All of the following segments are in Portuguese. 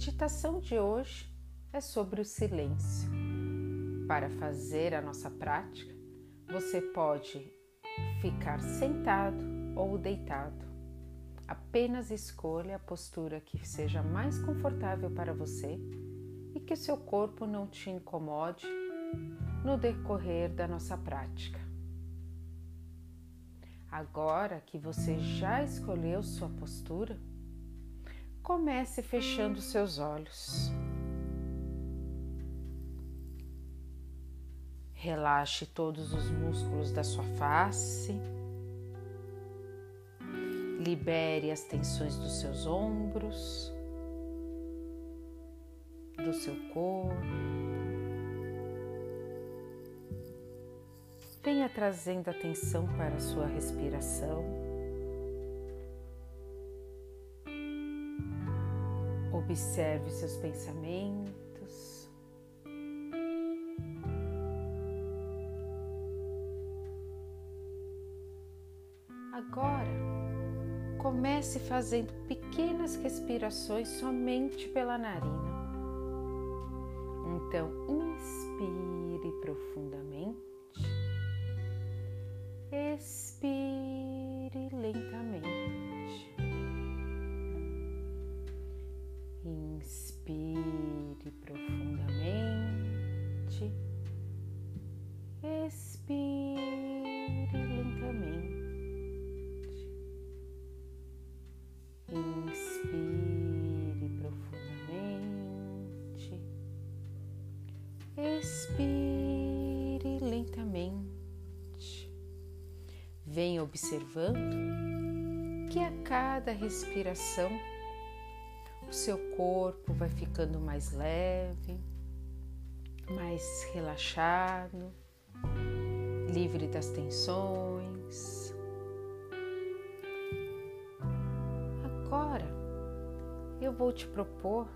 meditação de hoje é sobre o silêncio. Para fazer a nossa prática, você pode ficar sentado ou deitado. Apenas escolha a postura que seja mais confortável para você e que seu corpo não te incomode no decorrer da nossa prática. Agora que você já escolheu sua postura, comece fechando seus olhos. Relaxe todos os músculos da sua face. Libere as tensões dos seus ombros, do seu corpo. Venha trazendo atenção para a sua respiração. Observe seus pensamentos. Agora, comece fazendo pequenas respirações somente pela narina. Então, inspire profundamente. Expire Expire lentamente. Inspire profundamente. Expire lentamente. Venha observando que a cada respiração o seu corpo vai ficando mais leve, mais relaxado, livre das tensões. Agora eu vou te propor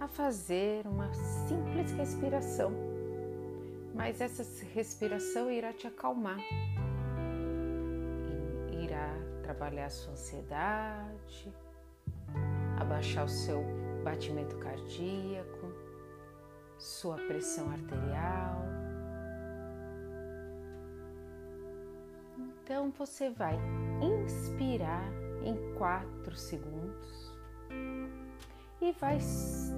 a fazer uma simples respiração, mas essa respiração irá te acalmar trabalhar a sua ansiedade, abaixar o seu batimento cardíaco, sua pressão arterial. Então você vai inspirar em 4 segundos e vai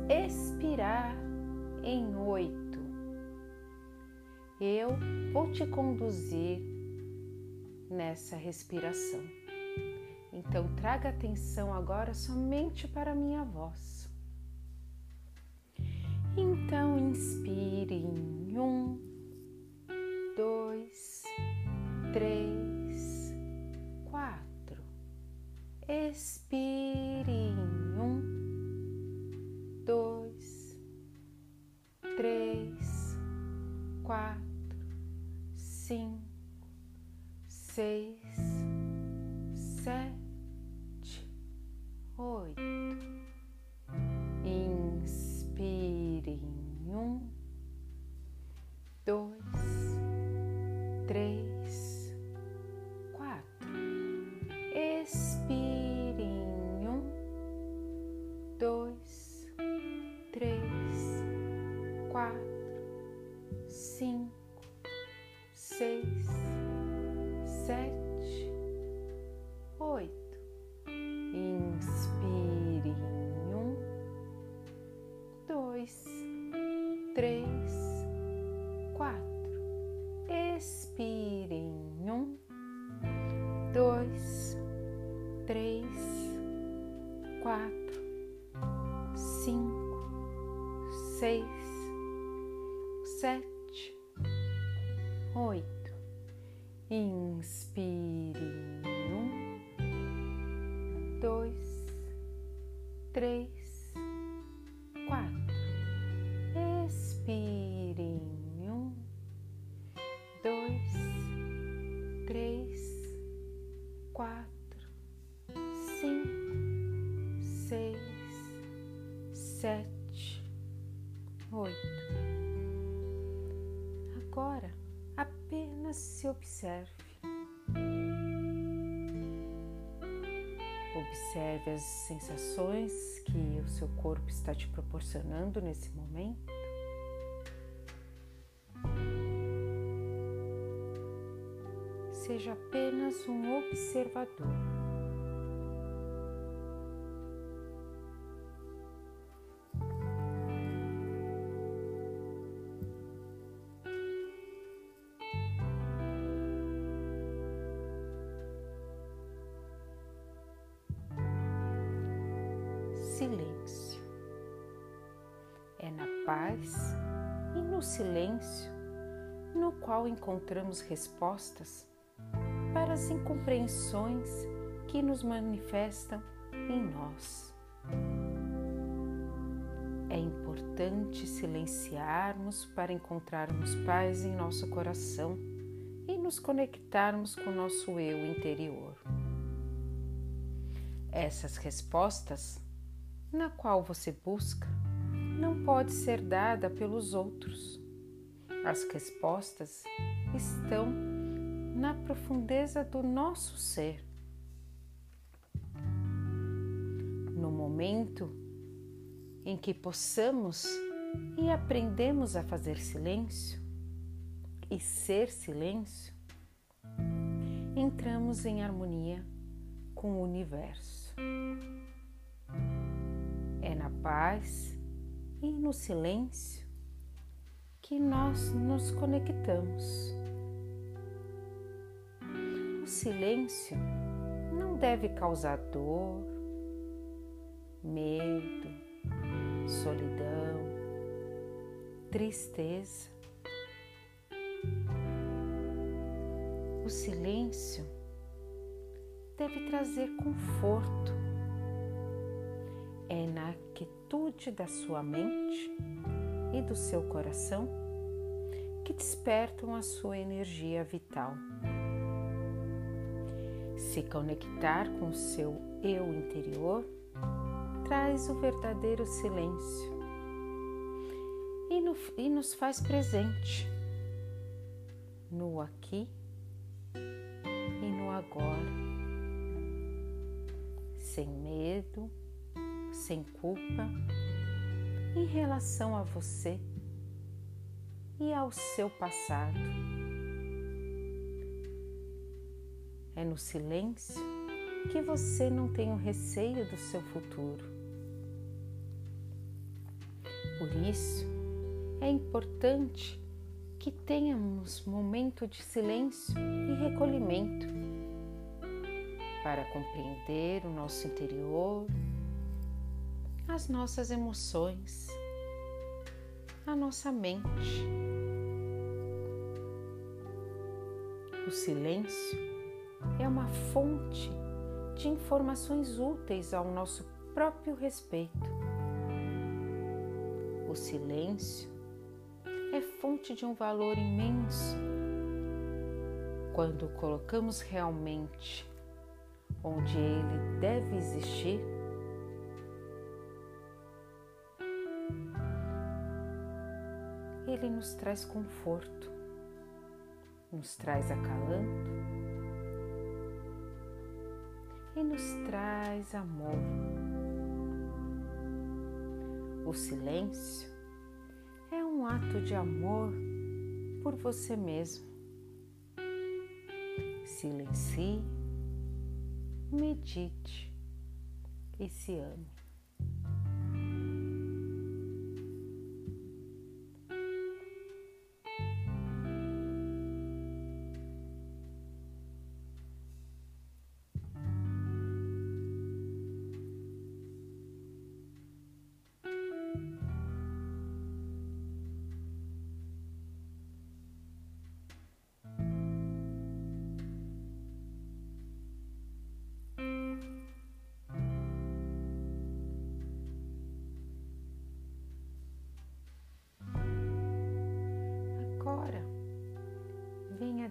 expirar em 8. Eu vou te conduzir nessa respiração. Então traga atenção agora somente para a minha voz. Então inspire em um, dois, três, Expire. Em um, dois, três, quatro, cinco, seis, três, quatro. Expire em um, dois, três, quatro, cinco, seis, sete, oito. Inspire em um, dois, três sete, oito. Agora apenas se observe. Observe as sensações que o seu corpo está te proporcionando nesse momento. Seja apenas um observador. silêncio. É na paz e no silêncio no qual encontramos respostas para as incompreensões que nos manifestam em nós. É importante silenciarmos para encontrarmos paz em nosso coração e nos conectarmos com nosso eu interior. Essas respostas na qual você busca não pode ser dada pelos outros. As respostas estão na profundeza do nosso ser. No momento em que possamos e aprendemos a fazer silêncio e ser silêncio, entramos em harmonia com o universo paz e no silêncio que nós nos conectamos. Silêncio não deve causar dor, medo, solidão, tristeza. O silêncio deve trazer conforto é na quietude da sua mente e do seu coração que despertam a sua energia vital. Se conectar com o seu eu interior traz o verdadeiro silêncio e, no, e nos faz presente no aqui e no agora, sem medo sem culpa em relação a você e ao seu passado. É no silêncio que você não tem o receio do seu futuro. Por isso, é importante que tenhamos momento de silêncio e recolhimento para compreender o nosso interior as nossas emoções, a nossa mente. O silêncio é uma fonte de informações úteis ao nosso próprio respeito. O silêncio é fonte de um valor imenso quando colocamos realmente onde ele deve existir ele nos traz conforto, nos traz acalanto nos traz amor. O silêncio é um ato de amor por você mesmo. Silencie, medite e se ame.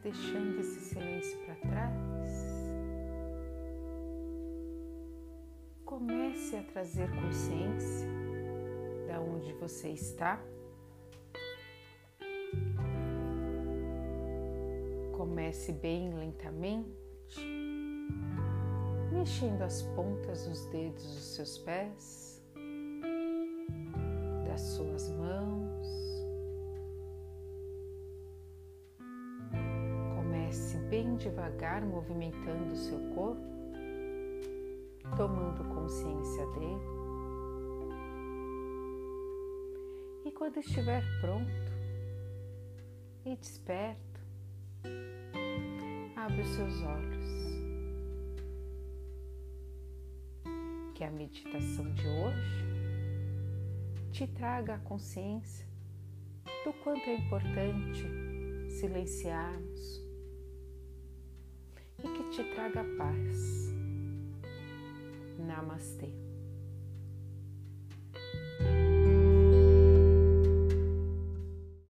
Deixando esse silêncio para trás. Comece a trazer consciência da onde você está. Comece bem lentamente, mexendo as pontas dos dedos dos seus pés, das suas bem devagar movimentando o seu corpo, tomando consciência dele. E quando estiver pronto e desperto, abre os seus olhos. Que a meditação de hoje te traga a consciência do quanto é importante silenciarmos e que te traga paz. Namastê.